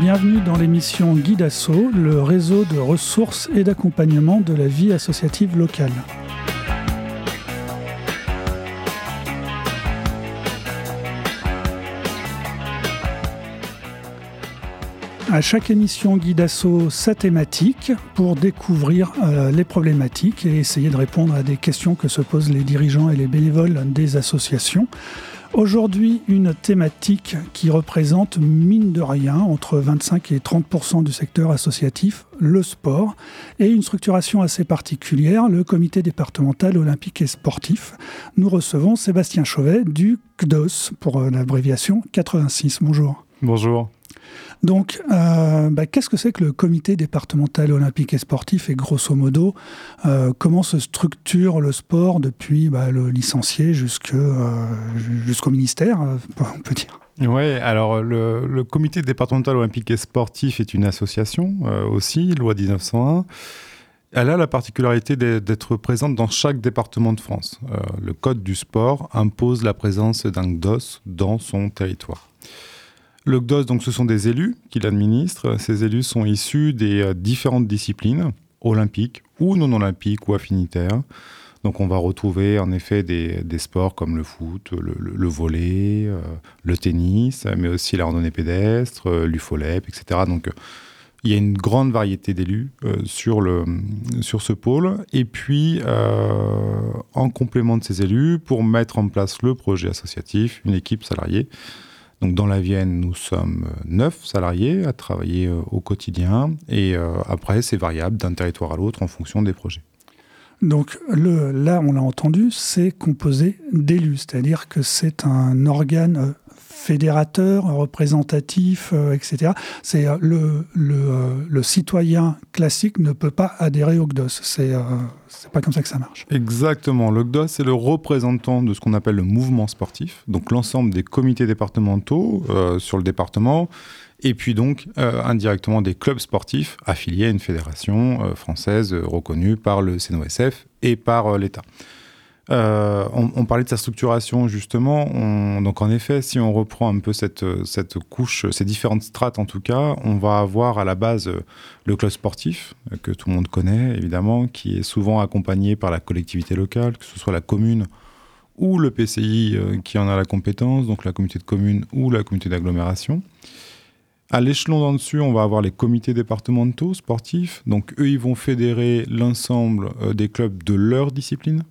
Bienvenue dans l'émission Guide Asso, le réseau de ressources et d'accompagnement de la vie associative locale. À chaque émission Guide Asso sa thématique pour découvrir euh, les problématiques et essayer de répondre à des questions que se posent les dirigeants et les bénévoles des associations. Aujourd'hui, une thématique qui représente, mine de rien, entre 25 et 30% du secteur associatif, le sport, et une structuration assez particulière, le comité départemental olympique et sportif. Nous recevons Sébastien Chauvet du CDOS, pour euh, l'abréviation 86. Bonjour. Bonjour. Donc, euh, bah, qu'est-ce que c'est que le comité départemental olympique et sportif et grosso modo, euh, comment se structure le sport depuis bah, le licencié euh, jusqu'au ministère, on peut dire? Oui, alors le, comité départemental olympique et sportif est une association aussi, loi 1901. Elle a la particularité d'être présente dans chaque département de France. le Code du sport impose la présence d'un GDOS dans son territoire. Le GDOS, donc, ce sont des élus qui l'administrent. Ces élus sont issus des euh, différentes disciplines, olympiques ou non olympiques ou affinitaires. Donc on va retrouver en effet des, sports comme le foot, le, volet, euh, le tennis, mais aussi la randonnée pédestre, euh, l'UFOLEP, etc. Donc il y a une grande variété d'élus sur, sur ce pôle. Et puis, en complément de ces élus, pour mettre en place le projet associatif, une équipe salariée donc dans la Vienne, nous sommes euh, neuf salariés à travailler euh, au quotidien et euh, après, c'est variable d'un territoire à l'autre en fonction des projets. Donc le, là, on l'a entendu, c'est composé d'élus, c'est-à-dire que c'est un organe fédérateur, représentatif, etc. C'est le, le, le, citoyen classique ne peut pas adhérer au GDOS. C'est c'est pas comme ça que ça marche. Exactement. Le GDOS, c'est le représentant de ce qu'on appelle le mouvement sportif, donc l'ensemble des comités départementaux euh, sur le département, et puis donc euh, indirectement des clubs sportifs affiliés à une fédération euh, française reconnue par le CNOSF et par l'État. Euh, on, parlait de sa structuration justement. donc en effet, si on reprend un peu cette, cette couche, ces différentes strates en tout cas, on va avoir à la base euh, le club sportif euh, que tout le monde connaît évidemment, qui est souvent accompagné par la collectivité locale, que ce soit la commune ou le PCI qui en a la compétence, donc la communauté de communes ou la communauté d'agglomération. À l'échelon d'en dessus, on va avoir les comités départementaux sportifs. Donc eux, ils vont fédérer l'ensemble des clubs de leur discipline.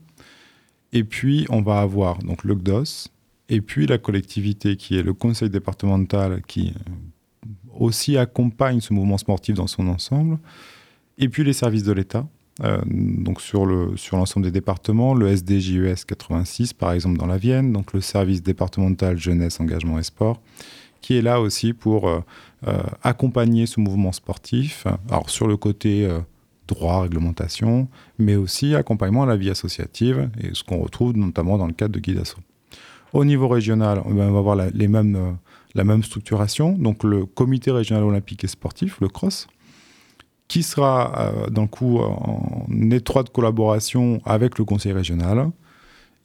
Et puis, on va avoir donc le GDOS, et puis la collectivité qui est le conseil départemental qui euh, aussi accompagne ce mouvement sportif dans son ensemble, et puis les services de l'État. Euh, donc sur le sur l'ensemble des départements, le SDJES 86 par exemple dans la Vienne, donc le service départemental jeunesse, engagement et sport, qui est là aussi pour euh, accompagner ce mouvement sportif. Alors sur le côté droit, réglementation, mais aussi accompagnement à la vie associative, et ce qu'on retrouve notamment dans le cadre de Guidasso. Au niveau régional, on va avoir la, les mêmes, euh, la même structuration, donc le comité régional olympique et sportif, le CROSS, qui sera euh, d'un coup en étroite collaboration avec le conseil régional,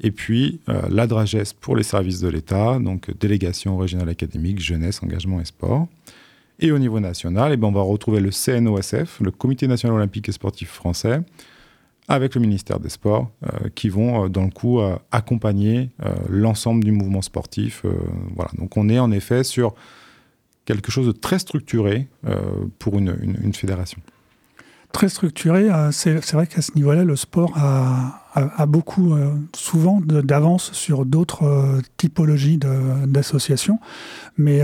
et puis euh, la DRAGES pour les services de l'État, donc délégation régionale académique, jeunesse, engagement et sport. Et au niveau national, eh ben, on va retrouver le CNOSF, le Comité national olympique et sportif français, avec le ministère des Sports, euh, qui vont, euh, dans le coup, euh, accompagner l'ensemble du mouvement sportif. voilà. Donc on est en effet sur quelque chose de très structuré pour une fédération très structuré. Euh, c'est vrai qu'à ce niveau-là, le sport a, beaucoup, euh, souvent, d'avance sur d'autres euh, typologies d'associations. Mais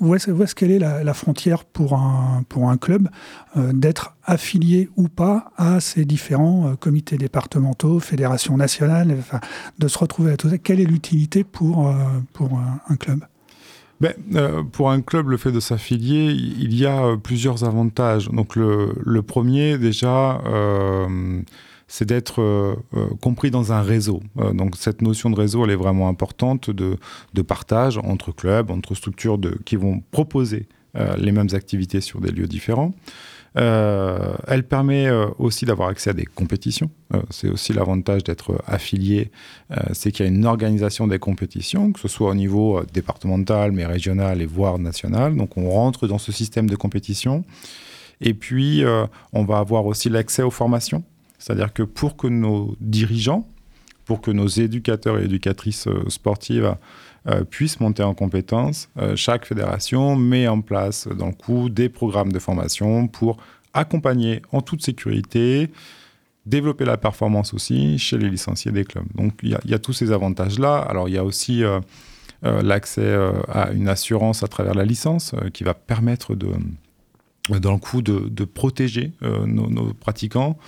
où est-ce qu'elle est la, frontière pour un, club d'être affilié ou pas à ces différents comités départementaux, fédérations nationales, de se retrouver à tout ça? Quelle est l'utilité pour, pour un club? Ben, euh, Pour un club, le fait de s'affilier, il y a euh, plusieurs avantages. Donc le, le premier, déjà, euh, c'est d'être euh, compris dans un réseau. donc cette notion de réseau, elle est vraiment importante de, de partage entre clubs, entre structures de, qui vont proposer les mêmes activités sur des lieux différents. Euh, elle permet euh, aussi d'avoir accès à des compétitions. Euh, c'est aussi l'avantage d'être affilié, c'est qu'il y a une organisation des compétitions, que ce soit au niveau départemental, mais régional et voire national. Donc on rentre dans ce système de compétition. Et puis on va avoir aussi l'accès aux formations. C'est-à-dire que pour que nos dirigeants, pour que nos éducateurs et éducatrices sportives puissent monter en compétences, chaque fédération met en place dans le coup des programmes de formation pour accompagner en toute sécurité, développer la performance aussi chez les licenciés des clubs. Donc il y, a tous ces avantages-là. Alors il y a aussi euh, euh, l'accès euh, à une assurance à travers la licence qui va permettre dans le coup de, protéger nos, pratiquants.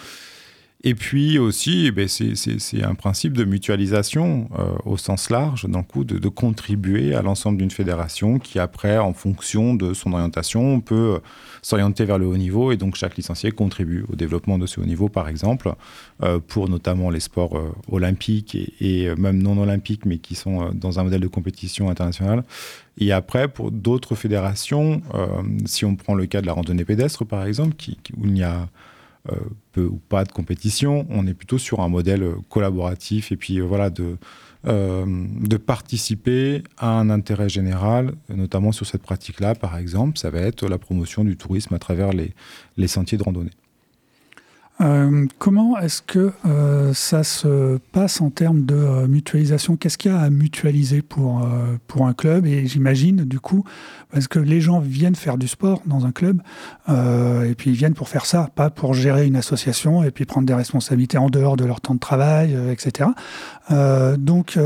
Et puis aussi, eh ben, c'est un principe de mutualisation euh, au sens large, d'un coup, de, contribuer à l'ensemble d'une fédération qui, après, en fonction de son orientation, peut s'orienter vers le haut niveau. Et donc, chaque licencié contribue au développement de ce haut niveau, par exemple, euh, pour notamment les sports euh, olympiques et, même non olympiques, mais qui sont dans un modèle de compétition internationale. Et après, pour d'autres fédérations, si on prend le cas de la randonnée pédestre, par exemple, où il n'y a euh, peu ou pas de compétition. On est plutôt sur un modèle collaboratif et puis euh, voilà de, euh, de participer à un intérêt général, notamment sur cette pratique-là, par exemple, ça va être la promotion du tourisme à travers les sentiers de randonnée. Euh, comment est-ce que euh, ça se passe en termes de euh, mutualisation? Qu'est-ce qu'il y a à mutualiser pour, pour un club? Et j'imagine, du coup, parce que les gens viennent faire du sport dans un club, et puis ils viennent pour faire ça, pas pour gérer une association et puis prendre des responsabilités en dehors de leur temps de travail, etc. donc,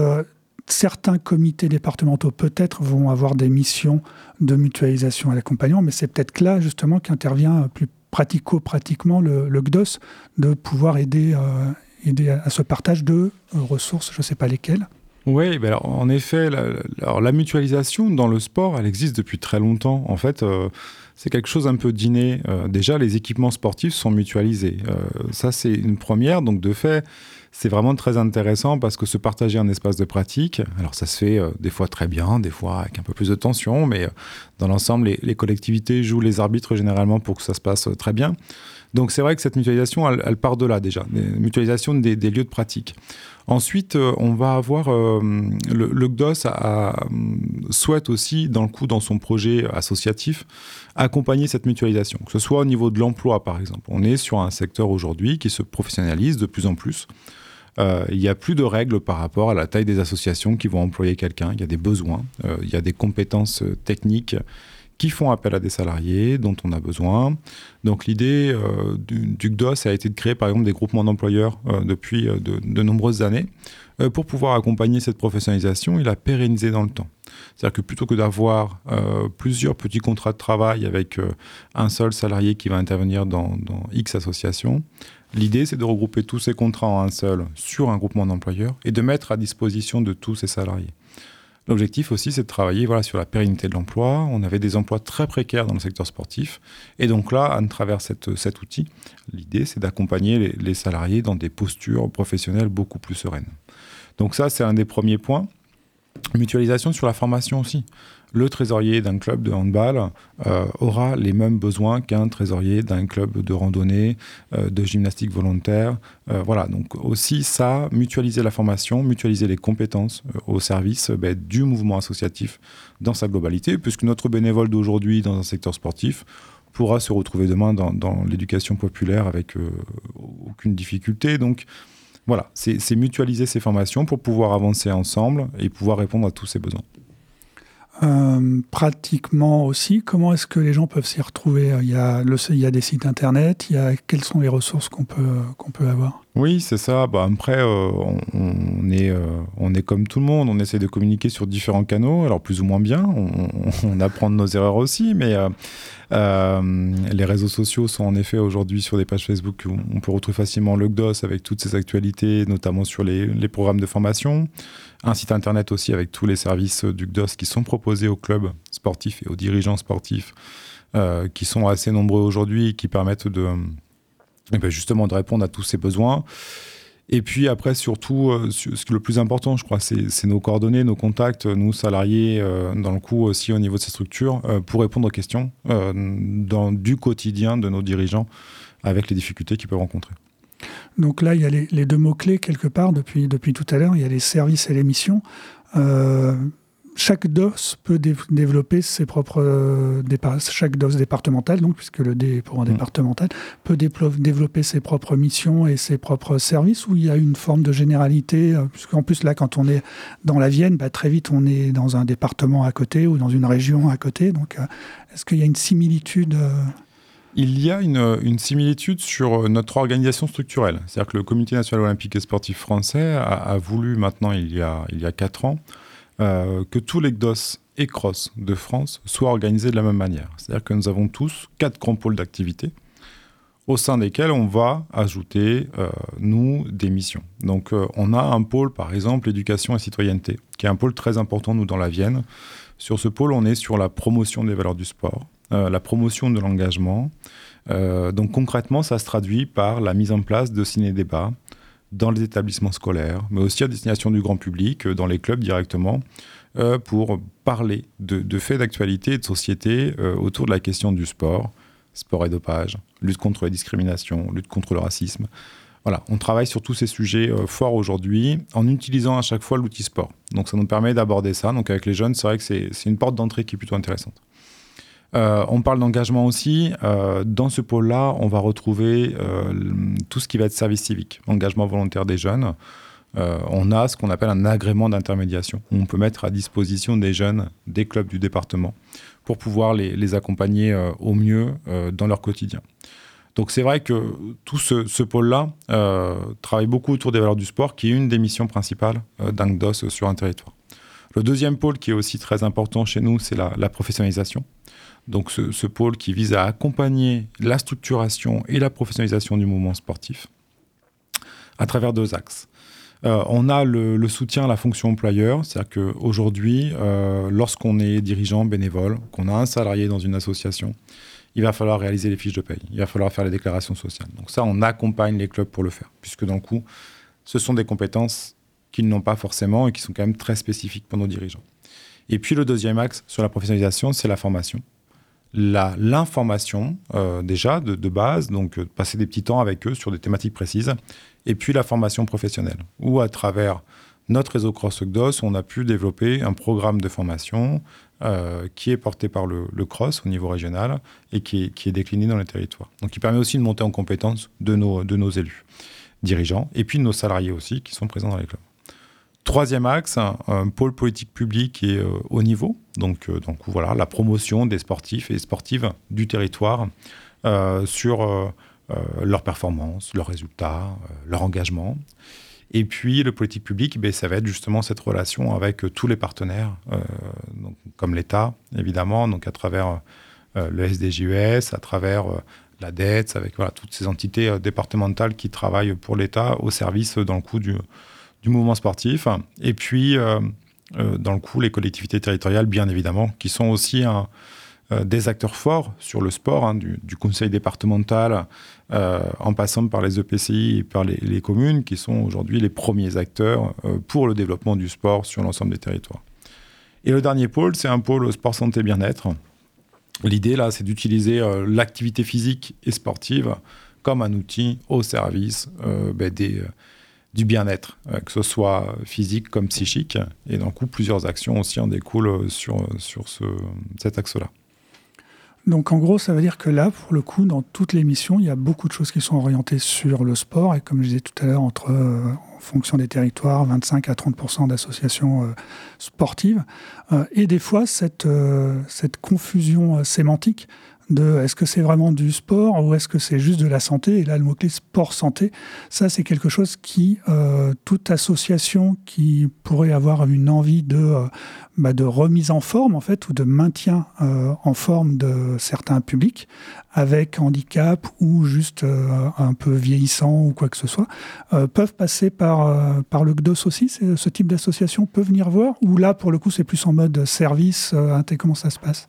certains comités départementaux peut-être vont avoir des missions de mutualisation à l'accompagnement, mais c'est peut-être là justement qu'intervient plus pratico-pratiquement le, GDOS de pouvoir aider, euh, à, ce partage de euh, ressources, je ne sais pas lesquelles. Oui, ben alors, en effet, la, alors, la mutualisation dans le sport, elle existe depuis très longtemps. En fait, euh, c'est quelque chose un peu d'inné. déjà, les équipements sportifs sont mutualisés. ça, c'est une première. Donc, de fait, c'est vraiment très intéressant parce que se partager un espace de pratique, alors ça se fait euh, des fois très bien, des fois avec un peu plus de tension, mais euh, dans l'ensemble, les, collectivités jouent les arbitres généralement pour que ça se passe euh, très bien. Donc c'est vrai que cette mutualisation, elle, part de là déjà, mutualisation des, lieux de pratique. Ensuite, on va avoir le, GDOS souhaite aussi, dans le coup, dans son projet associatif, accompagner cette mutualisation, que ce soit au niveau de l'emploi, par exemple. On est sur un secteur aujourd'hui qui se professionnalise de plus en plus. Euh, il n'y a plus de règles par rapport à la taille des associations qui vont employer quelqu'un. Il y a des besoins, euh, il y a des compétences euh, techniques qui font appel à des salariés dont on a besoin. Donc l'idée du, du, GDOS a été de créer par exemple des groupements d'employeurs depuis de, nombreuses années pour pouvoir accompagner cette professionnalisation et la pérenniser dans le temps. C'est-à-dire que plutôt que d'avoir plusieurs petits contrats de travail avec un seul salarié qui va intervenir dans, dans X associations, L'idée, c'est de regrouper tous ces contrats en un seul sur un groupement d'employeurs et de mettre à disposition de tous ces salariés. L'objectif aussi, c'est de travailler sur la pérennité de l'emploi. On avait des emplois très précaires dans le secteur sportif. Et donc là, à travers cet outil, l'idée, c'est d'accompagner les, salariés dans des postures professionnelles beaucoup plus sereines. Donc ça, c'est un des premiers points. Mutualisation sur la formation aussi le trésorier d'un club de handball euh, aura les mêmes besoins qu'un trésorier d'un club de randonnée, euh, de gymnastique volontaire. Euh, voilà, donc aussi ça, mutualiser la formation, mutualiser les compétences au service ben, du mouvement associatif dans sa globalité, puisque notre bénévole d'aujourd'hui dans un secteur sportif pourra se retrouver demain dans, dans l'éducation populaire avec aucune difficulté. Donc, voilà, c'est mutualiser ces formations pour pouvoir avancer ensemble et pouvoir répondre à tous ces besoins. Euh, pratiquement aussi, comment est-ce que les gens peuvent s'y retrouver? Il y, a il y a des sites internet, quelles sont les ressources qu'on peut, avoir? Oui, c'est ça. Bah, après, euh, on, est, euh, on est comme tout le monde, on essaie de communiquer sur différents canaux, alors plus ou moins bien, on, apprend de nos erreurs aussi, mais les réseaux sociaux sont en effet aujourd'hui sur des pages Facebook où on peut retrouver facilement le GDOS avec toutes ses actualités, notamment sur les programmes de formation un site internet aussi avec tous les services du GDOS qui sont proposés aux clubs sportifs et aux dirigeants sportifs, euh, qui sont assez nombreux aujourd'hui qui permettent de, eh ben, justement de répondre à tous ces besoins. Et puis après, surtout, euh, ce qui est le plus important, je crois, c'est nos coordonnées, nos contacts, nous salariés, euh, dans le coup aussi au niveau de ces structures, pour répondre aux questions du quotidien de nos dirigeants avec les difficultés qu'ils peuvent rencontrer. Donc là, il y a les, les deux mots-clés quelque part depuis, depuis tout à l'heure, il y a les services et les missions. Chaque DOS peut développer ses propres euh, chaque DOS départemental donc puisque le D est pour un mm. départemental peut développer ses propres missions et ses propres services où il y a une forme de généralité euh, puisqu'en plus là quand on est dans la Vienne bah, très vite on est dans un département à côté ou dans une région à côté. Donc euh, est-ce qu'il y a une similitude il y a une, similitude sur notre organisation structurelle. C'est-à-dire que le Comité national olympique et sportif français a, voulu maintenant, il y a, il quatre ans, euh, que tous les GDOS et CROSS de France soient organisés de la même manière. C'est-à-dire que nous avons tous quatre grands pôles d'activité au sein desquels on va ajouter, euh, nous, des missions. Donc euh, on a un pôle, par exemple, éducation et citoyenneté, qui est un pôle très important, nous, dans la Vienne. Sur ce pôle, on est sur la promotion des valeurs du sport, la promotion de l'engagement. donc concrètement, ça se traduit par la mise en place de ciné-débats, dans les établissements scolaires, mais aussi à destination du grand public, euh, dans les clubs directement, euh, pour parler de, faits d'actualité et de société euh, autour de la question du sport, sport et dopage, lutte contre la discrimination, lutte contre le racisme. Voilà, on travaille sur tous ces sujets forts aujourd'hui en utilisant à chaque fois l'outil sport. Donc ça nous permet d'aborder ça. Donc avec les jeunes, c'est vrai que c'est une porte d'entrée qui est plutôt intéressante. Euh, on parle d'engagement aussi. Euh, dans ce pôle-là, on va retrouver euh, tout ce qui va être service civique, engagement volontaire des jeunes. On a ce qu'on appelle un agrément d'intermédiation. On peut mettre à disposition des jeunes des clubs du département pour pouvoir les, accompagner au mieux dans leur quotidien. Donc c'est vrai que tout ce, pôle-là travaille beaucoup autour des valeurs du sport, qui est une des missions principales d'Angdos sur un territoire. Le deuxième pôle qui est aussi très important chez nous, c'est la professionnalisation donc ce, pôle qui vise à accompagner la structuration et la professionnalisation du mouvement sportif à travers deux axes. Euh, on a le, soutien à la fonction employeur, c'est-à-dire qu'aujourd'hui, euh, lorsqu'on est dirigeant bénévole, qu'on a un salarié dans une association, il va falloir réaliser les fiches de paye, il va falloir faire les déclarations sociales. Donc ça, on accompagne les clubs pour le faire, puisque dans le coup, ce sont des compétences qu'ils n'ont pas forcément et qui sont quand même très spécifiques pour nos dirigeants. Et puis le deuxième axe sur la professionnalisation, c'est la formation l'information euh, déjà de, base, donc passer des petits temps avec eux sur des thématiques précises, et puis la formation professionnelle, où à travers notre réseau CrossOgdos, on a pu développer un programme de formation euh, qui est porté par le, CROSS au niveau régional et qui est, décliné dans les territoires. Donc qui permet aussi de monter en compétence de nos, de nos élus dirigeants, et puis de nos salariés aussi qui sont présents dans les clubs. Troisième axe, un, pôle politique public et euh, haut niveau. Donc, euh, donc voilà, la promotion des sportifs et sportives du territoire euh, sur leurs performances, leurs résultats, leur engagement. Et puis le politique public, ben, ça va être justement cette relation avec tous les partenaires, comme l'État évidemment, donc à travers le SDJUS, à travers la dette, avec voilà, toutes ces entités départementales qui travaillent pour l'État au service dans le coup du du mouvement sportif. Et puis, euh, euh, dans le coup, les collectivités territoriales, bien évidemment, qui sont aussi euh, des acteurs forts sur le sport, hein, du, conseil départemental, en passant par les EPCI et par les, communes, qui sont aujourd'hui les premiers acteurs pour le développement du sport sur l'ensemble des territoires. Et le dernier pôle, c'est un pôle sport santé bien-être. L'idée là, c'est d'utiliser l'activité physique et sportive comme un outil au service ben, du bien-être, euh, que ce soit physique comme psychique. Et d'un coup, plusieurs actions aussi en découlent sur, sur ce, cet axe-là. Donc en gros, ça veut dire que là, pour le coup, dans toutes les missions, il y a beaucoup de choses qui sont orientées sur le sport. Et comme je disais tout à l'heure, entre, euh, en fonction des territoires, 25 à 30% d'associations euh, sportives. et des fois, cette, cette confusion sémantique de est-ce que c'est vraiment du sport ou est-ce que c'est juste de la santé. Et là, le mot-clé sport-santé, ça c'est quelque chose qui, euh, toute association qui pourrait avoir une envie de, euh, bah, de remise en forme en fait ou de maintien euh, en forme de certains publics avec handicap ou juste un peu vieillissant ou quoi que ce soit, peuvent passer par, par le GDOS aussi. Ce type d'association peut venir voir Ou là, pour le coup, c'est plus en mode service Comment ça se passe?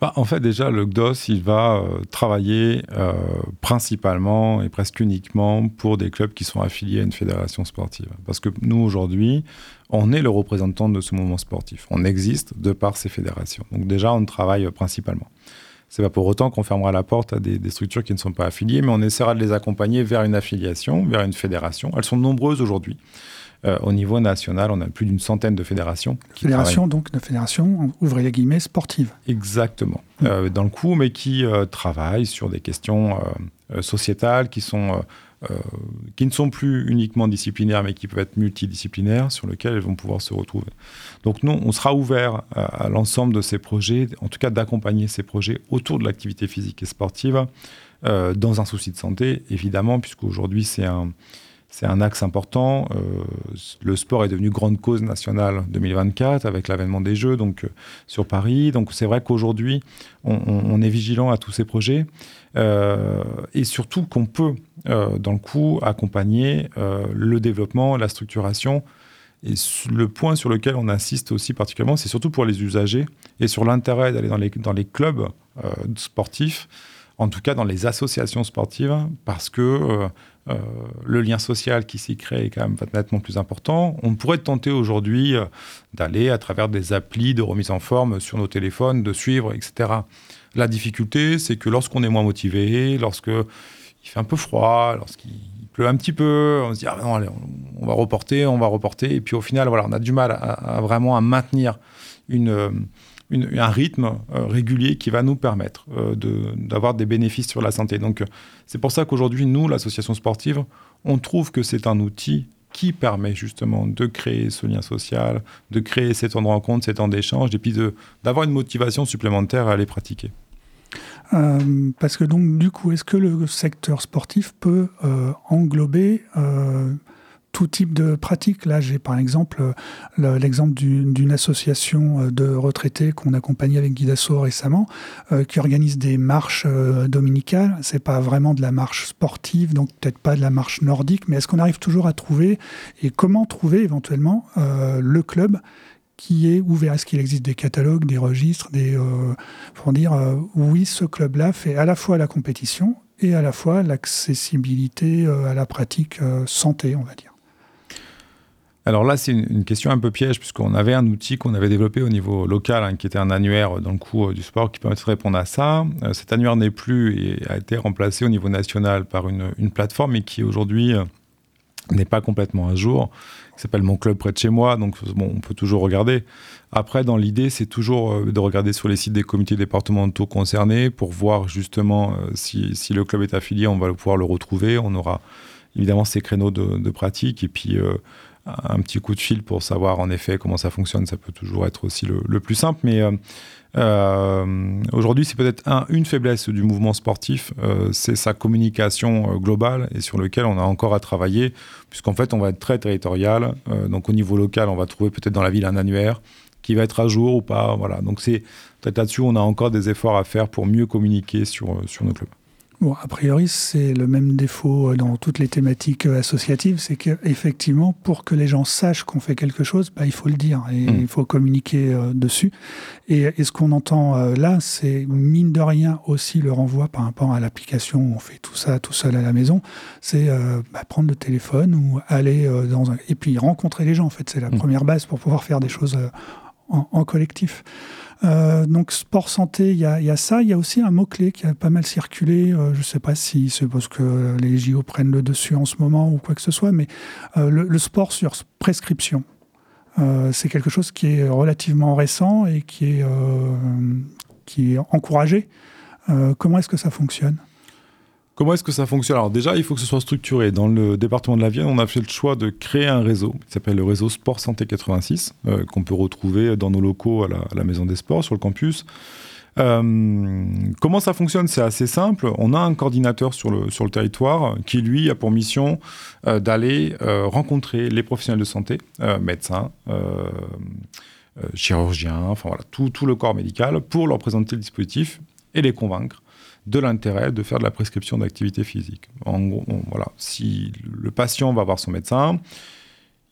Bah, En fait, déjà, le GDOS, il va euh, travailler euh, principalement et presque uniquement pour des clubs qui sont affiliés à une fédération sportive. Parce que nous, aujourd'hui, on est le représentant de ce mouvement sportif. On existe de par ces fédérations. Donc déjà, on travaille principalement. C'est pas pour autant qu'on fermera la porte à des, structures qui ne sont pas affiliées, mais on essaiera de les accompagner vers une affiliation, vers une fédération. Elles sont nombreuses aujourd'hui. Euh, au niveau national, on a plus d'une centaine de fédérations. Fédérations, donc, de fédérations, ouvrez les guillemets, sportives. Exactement. Mm. Euh, dans le coup, mais qui euh, travaillent sur des questions sociétales qui sont euh, qui ne sont plus uniquement disciplinaires, mais qui peuvent être multidisciplinaires, sur lesquels elles vont pouvoir se retrouver. Donc nous, on sera ouvert à, l'ensemble de ces projets, en tout cas d'accompagner ces projets autour de l'activité physique et sportive, euh, dans un souci de santé, évidemment, puisqu'aujourd'hui c'est un c'est un axe important. Euh, le sport est devenu grande cause nationale 2024 avec l'avènement des Jeux donc, euh, sur Paris. Donc c'est vrai qu'aujourd'hui, on, est vigilant à tous ces projets euh, et surtout qu'on peut, dans le coup, accompagner le développement, la structuration. Et le point sur lequel on insiste aussi particulièrement, c'est surtout pour les usagers et sur l'intérêt d'aller dans les, clubs sportifs, en tout cas dans les associations sportives, parce que le lien social qui s'y crée est quand même nettement plus important. On pourrait tenter aujourd'hui euh, d'aller à travers des applis de remise en forme sur nos téléphones, de suivre, etc. La difficulté, c'est que lorsqu'on est moins motivé, lorsque il fait un peu froid, lorsqu'il pleut un petit peu, on se dit ah non, allez, on, va reporter, on va reporter, et puis au final, voilà, on a du mal à vraiment à maintenir une un rythme euh, régulier qui va nous permettre euh, d'avoir des bénéfices sur la santé. Donc, euh, c'est pour ça qu'aujourd'hui, nous, l'association sportive, on trouve que c'est un outil qui permet justement de créer ce lien social, de créer ces temps de rencontre, ces temps d'échange, et puis d'avoir une motivation supplémentaire à aller pratiquer. parce que donc, du coup, est-ce que le secteur sportif peut englober tout type de pratique. Là, j'ai par exemple l'exemple d'une association euh, de retraités qu'on accompagnait avec Guy Dassault récemment, euh, qui organise des marches euh, dominicales. C'est pas vraiment de la marche sportive, donc peut-être pas de la marche nordique, mais est-ce qu'on arrive toujours à trouver et comment trouver éventuellement le club qui est ouvert? Est-ce qu'il existe des catalogues, des registres, des pour dire oui, ce club-là fait à la fois la compétition et à la fois l'accessibilité à la pratique santé, on va dire. Alors là, c'est une, question un peu piège, puisqu'on avait un outil qu'on avait développé au niveau local, hein, qui était un annuaire dans le cours du sport, qui permettait de répondre à ça. Euh, cet annuaire n'est plus et a été remplacé au niveau national par une, plateforme, mais qui aujourd'hui euh, n'est pas complètement à jour, qui s'appelle Mon Club près de chez moi, donc bon, on peut toujours regarder. Après, dans l'idée, c'est toujours euh, de regarder sur les sites des comités départementaux concernés pour voir justement si, le club est affilié, on va pouvoir le retrouver. On aura évidemment ces créneaux de, pratique et puis un petit coup de fil pour savoir en effet comment ça fonctionne, ça peut toujours être aussi le, plus simple. Mais euh, euh, aujourd'hui, c'est peut-être une faiblesse du mouvement sportif, euh, c'est sa communication globale et sur lequel on a encore à travailler, puisqu'en fait, on va être très territorial. donc au niveau local, on va trouver peut-être dans la ville un annuaire qui va être à jour ou pas. Voilà. Donc c'est peut-être là-dessus, on a encore des efforts à faire pour mieux communiquer sur, sur nos clubs. Bon, a priori, c'est le même défaut dans toutes les thématiques euh, associatives, c'est qu'effectivement, pour que les gens sachent qu'on fait quelque chose, bah, il faut le dire et mmh. il faut communiquer euh, dessus. Et, ce qu'on entend euh, là, c'est mine de rien aussi le renvoi par rapport à l'application où on fait tout ça tout seul à la maison, c'est bah, prendre le téléphone ou aller dans un... Et puis rencontrer les gens, en fait, c'est la mmh. première base pour pouvoir faire des choses en, en collectif. Euh, donc sport santé, il y, a, ça. Il y a aussi un mot-clé qui a pas mal circulé. Euh, je ne sais pas si c'est parce que les JO prennent le dessus en ce moment ou quoi que ce soit, mais euh, le, sport sur prescription. c'est quelque chose qui est relativement récent et qui est, qui est encouragé. comment est-ce que ça fonctionne? Comment est-ce que ça fonctionne? Alors déjà, il faut que ce soit structuré. Dans le département de la Vienne, on a fait le choix de créer un réseau qui s'appelle le réseau Sport Santé 86, euh, qu'on peut retrouver dans nos locaux à la, Maison des Sports, sur le campus. Euh, comment ça fonctionne? C'est assez simple. On a un coordinateur sur le, territoire qui, lui, a pour mission euh, d'aller rencontrer les professionnels de santé, médecins, chirurgiens, enfin voilà, tout le corps médical, pour leur présenter le dispositif et les convaincre de l'intérêt de faire de la prescription d'activité physique. En gros, voilà, si le patient va voir son médecin,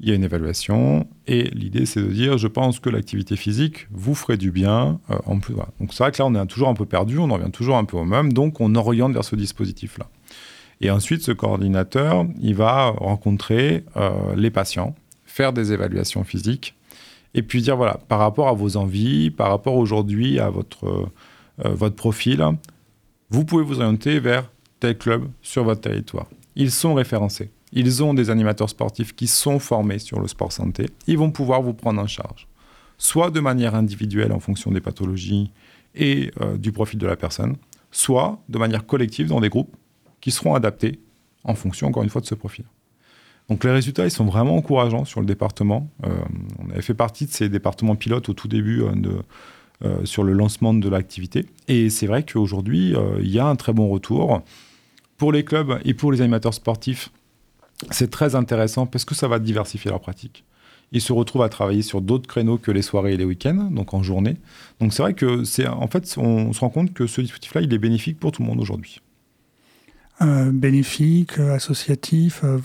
il y a une évaluation et l'idée c'est de dire je pense que l'activité physique vous ferait du bien euh, en plus. Donc c'est vrai que là on est toujours un peu perdu, on en revient toujours un peu au même, donc on oriente vers ce dispositif-là. Et ensuite ce coordinateur il va rencontrer euh, les patients, faire des évaluations physiques et puis dire voilà par rapport à vos envies, par rapport aujourd'hui à votre, euh, votre profil, vous pouvez vous orienter vers tel club sur votre territoire. Ils sont référencés. Ils ont des animateurs sportifs qui sont formés sur le sport santé. Ils vont pouvoir vous prendre en charge, soit de manière individuelle en fonction des pathologies et euh, du profil de la personne, soit de manière collective dans des groupes qui seront adaptés en fonction, encore une fois, de ce profil. Donc les résultats, ils sont vraiment encourageants sur le département. Euh, on avait fait partie de ces départements pilotes au tout début euh, de, sur le lancement de l'activité. Et c'est vrai qu'aujourd'hui, il y a un très bon retour. Pour les clubs et pour les animateurs sportifs, c'est très intéressant parce que ça va diversifier leur pratique. Ils se retrouvent à travailler sur d'autres créneaux que les soirées et les week-ends, donc en journée. Donc c'est vrai que c'est en fait on se rend compte que ce dispositif-là il est bénéfique pour tout le monde aujourd'hui. Euh, bénéfique, euh, associatif, euh,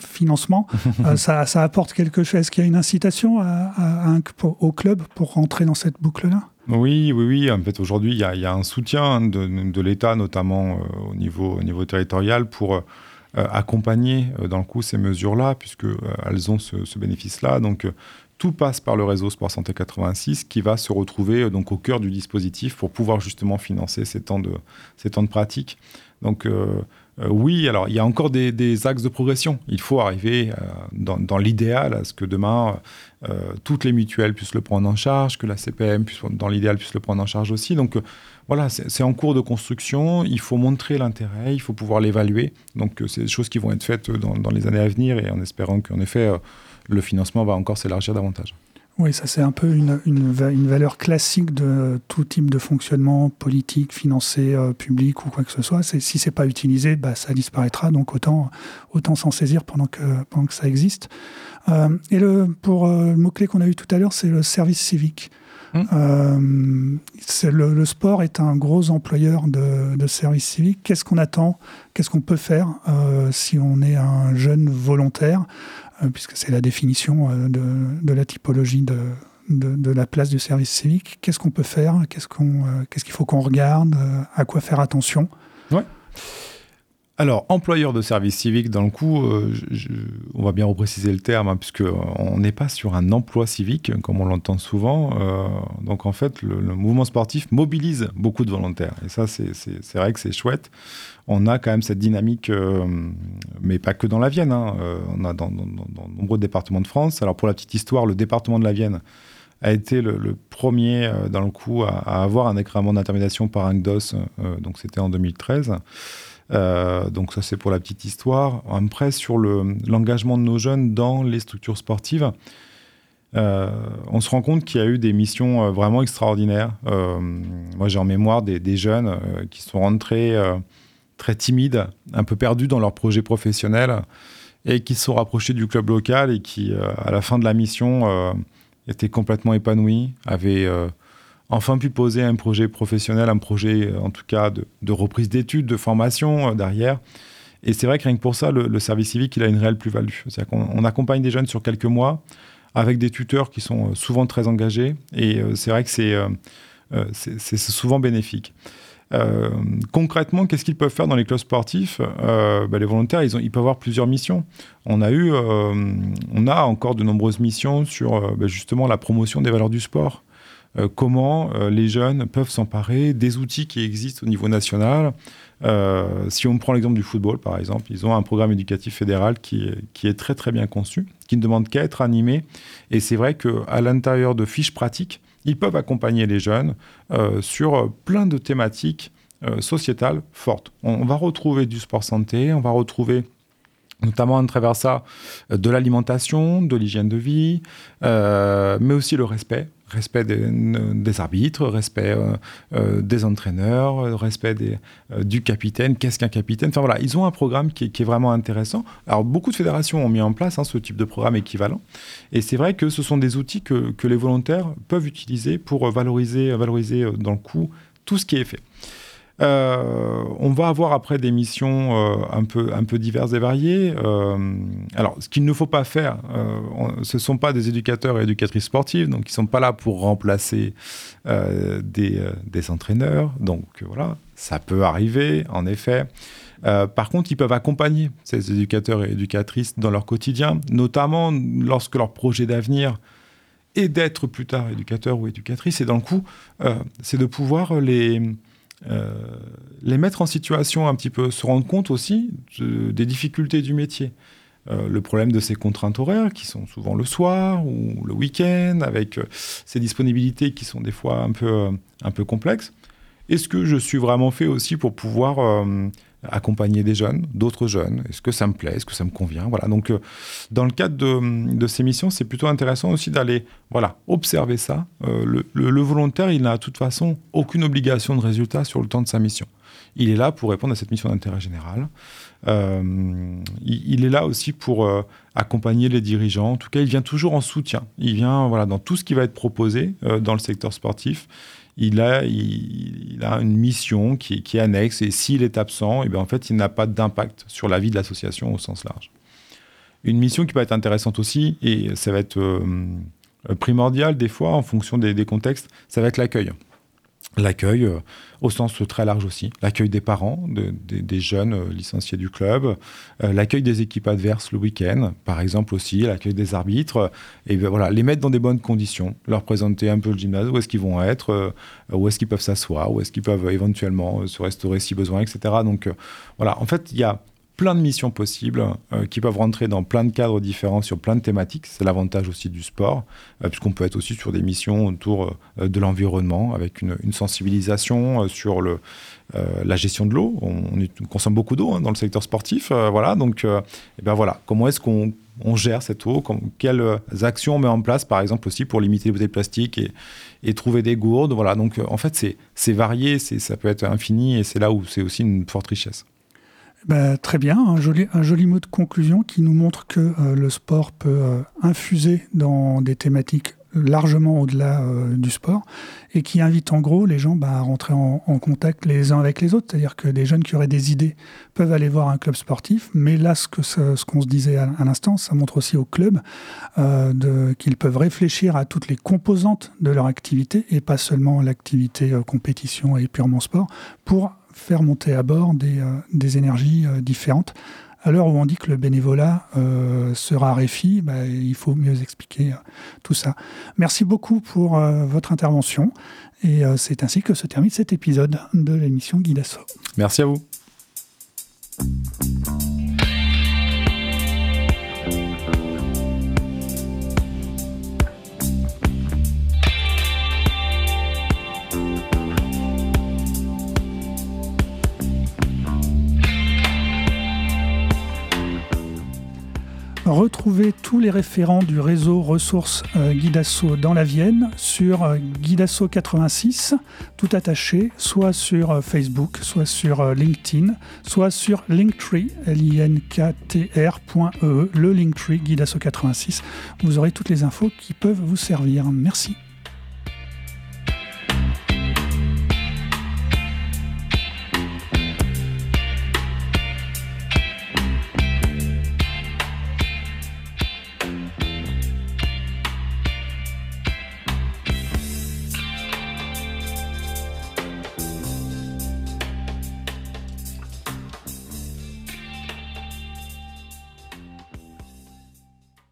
financement, ça, apporte quelque chose. Est-ce qu'il y a une incitation au club pour rentrer dans cette boucle-là? Oui, oui, oui. En fait, aujourd'hui, il y, a un soutien de, l'État, notamment au, niveau, au niveau territorial, pour euh, accompagner euh, dans le coup ces mesures-là, puisqu'elles euh, ont ce, bénéfice-là. Donc, tout passe par le réseau Sport Santé 86 qui va se retrouver donc au cœur du dispositif pour pouvoir justement financer ces temps de, ces temps de pratique. Donc oui, alors il y a encore des, axes de progression. Il faut arriver dans, dans l'idéal à ce que demain toutes les mutuelles puissent le prendre en charge, que la CPM puisse, dans l'idéal puisse le prendre en charge aussi. Donc voilà, c'est en cours de construction. Il faut montrer l'intérêt, il faut pouvoir l'évaluer. Donc, euh, c'est des choses qui vont être faites dans, les années à venir et en espérant qu'en effet, euh, le financement va encore s'élargir davantage. Oui, ça c'est un peu une, une, valeur classique de tout type de fonctionnement politique, financé, euh, public ou quoi que ce soit. Si c'est pas utilisé, bah, ça disparaîtra. Donc autant, autant s'en saisir pendant que, pendant que ça existe. et le, pour le mot-clé qu'on a eu tout à l'heure, c'est le service civique. Hum. Euh, le, sport est un gros employeur de, de services civiques. Qu'est-ce qu'on attend? Qu'est-ce qu'on peut faire euh, si on est un jeune volontaire? euh, Puisque c'est la définition de, de, la typologie de, la place du service civique. Qu'est-ce qu'on peut faire? Qu'est-ce qu'on, qu'est-ce qu'il faut qu'on regarde? À quoi faire attention? Ouais. Alors, employeur de service civique, dans le coup, euh, on va bien repréciser le terme, hein, puisqu'on n'est pas sur un emploi civique, comme on l'entend souvent. Euh, donc, en fait, le, mouvement sportif mobilise beaucoup de volontaires. Et ça, c'est vrai que c'est chouette. On a quand même cette dynamique, euh, mais pas que dans la Vienne. Hein, on a dans, de nombreux départements de France. Alors, pour la petite histoire, le département de la Vienne a été le, premier, dans le coup, à, avoir un agrément d'intermédiation par UNCDOS. donc, c'était en 2013. Euh, donc ça c'est pour la petite histoire. Après sur l'engagement de nos jeunes dans les structures sportives, euh, on se rend compte qu'il y a eu des missions euh, vraiment extraordinaires. moi j'ai en mémoire des, jeunes qui sont rentrés très timides, un peu perdus dans leur projet professionnel et qui se sont rapprochés du club local et qui à la fin de la mission étaient complètement épanouis, avaient enfin pu poser un projet professionnel, un projet euh, en tout cas de, reprise d'études, de formation euh, derrière. Et c'est vrai que rien que pour ça, le, service civique, il a une réelle plus-value. C'est-à-dire qu'on accompagne des jeunes sur quelques mois avec des tuteurs qui sont euh, souvent très engagés. Et c'est vrai que c'est souvent bénéfique. concrètement, qu'est-ce qu'ils peuvent faire dans les clubs sportifs? Bah, Les volontaires, ils, ont, peuvent avoir plusieurs missions. On a eu, on a encore de nombreuses missions sur bah, justement la promotion des valeurs du sport. Euh, comment euh, les jeunes peuvent s'emparer des outils qui existent au niveau national. Euh, si on prend l'exemple du football, par exemple, ils ont un programme éducatif fédéral qui, est très très bien conçu, qui ne demande qu'à être animé. Et c'est vrai qu'à l'intérieur de fiches pratiques, ils peuvent accompagner les jeunes sur plein de thématiques sociétales fortes. On, va retrouver du sport santé, on va retrouver notamment à travers ça de l'alimentation, de l'hygiène de vie, mais aussi le respect respect des, arbitres, respect euh, euh, des entraîneurs, respect des, euh, du capitaine, qu'est-ce qu'un capitaine? Enfin voilà, ils ont un programme qui est, vraiment intéressant. Alors beaucoup de fédérations ont mis en place hein, ce type de programme équivalent. Et c'est vrai que ce sont des outils que, que, les volontaires peuvent utiliser pour valoriser, valoriser dans le coup tout ce qui est fait. Euh, on va avoir après des missions euh, un, peu, un peu diverses et variées. Euh, alors, ce qu'il ne faut pas faire, ce ne sont pas des éducateurs et éducatrices sportives, donc ils ne sont pas là pour remplacer des, des, entraîneurs. Donc voilà, ça peut arriver, en effet. par contre, ils peuvent accompagner ces éducateurs et éducatrices dans leur quotidien, notamment lorsque leur projet d'avenir est d'être plus tard éducateur ou éducatrice. Et dans le coup, c'est de pouvoir les euh, les mettre en situation un petit peu, se rendre compte aussi des difficultés du métier. Euh, le problème de ces contraintes horaires qui sont souvent le soir ou le week-end, avec euh, ces disponibilités qui sont des fois un peu, un peu complexes. Est-ce que je suis vraiment fait aussi pour pouvoir accompagner des jeunes, d'autres jeunes Est-ce que ça me plaît? Est-ce que ça me convient? Voilà. Donc, euh, dans le cadre de, ces missions, c'est plutôt intéressant aussi d'aller, voilà, observer ça. Euh, le, volontaire, il n'a de toute façon aucune obligation de résultat sur le temps de sa mission. Il est là pour répondre à cette mission d'intérêt général. Euh, il, est là aussi pour accompagner les dirigeants. En tout cas, il vient toujours en soutien. Il vient, voilà, dans tout ce qui va être proposé dans le secteur sportif il a, une mission qui, est annexe et s'il est absent, et eh bien en fait, il n'a pas d'impact sur la vie de l'association au sens large. Une mission qui peut être intéressante aussi, et ça va être euh, primordial des fois en fonction des contextes, ça va être l'accueil. L'accueil, euh, au sens très large aussi, l'accueil des parents, des jeunes euh, licenciés du club, euh, l'accueil des équipes adverses le week-end, par exemple aussi, l'accueil des arbitres, et ben voilà, les mettre dans des bonnes conditions, leur présenter un peu le gymnase, où est-ce qu'ils vont être, où est-ce qu'ils peuvent s'asseoir, où est-ce qu'ils peuvent éventuellement se restaurer si besoin, etc. Donc voilà, en fait, il y a plein de missions possibles euh, qui peuvent rentrer dans plein de cadres différents sur plein de thématiques. C'est l'avantage aussi du sport, euh, puisqu'on peut être aussi sur des missions autour euh, de l'environnement, avec une, sensibilisation sur le, la gestion de l'eau. On, consomme beaucoup d'eau hein, dans le secteur sportif. voilà, donc, et eh ben voilà, comment est-ce qu'on gère cette eau? Quelles actions on met en place, par exemple, aussi pour limiter les bouteilles plastiques et, trouver des gourdes? Voilà, donc en fait, c'est varié, ça peut être infini, et c'est là où c'est aussi une forte richesse. Bah, très bien, un joli, un joli mot de conclusion qui nous montre que euh, le sport peut euh, infuser dans des thématiques largement au-delà euh, du sport et qui invite en gros les gens bah, à rentrer en, contact les uns avec les autres. C'est-à-dire que des jeunes qui auraient des idées peuvent aller voir un club sportif, mais là, ce qu'on ce qu'on se disait à, l'instant, ça montre aussi au club qu'ils peuvent réfléchir à toutes les composantes de leur activité et pas seulement l'activité compétition et purement sport pour faire monter à bord des, euh, énergies euh, différentes. À l'heure où on dit que le bénévolat euh, se raréfie, bah, il faut mieux expliquer tout ça. Merci beaucoup pour votre intervention et c'est ainsi que se termine cet épisode de l'émission Guidasso. Merci à vous. Retrouvez tous les référents du réseau ressources euh, Guidasso dans la Vienne sur euh, Guidasso 86, tout attaché, soit sur euh, Facebook, soit sur LinkedIn, soit sur Linktree, l i n k t -R le Linktree Guidasso 86. Vous aurez toutes les infos qui peuvent vous servir. Merci.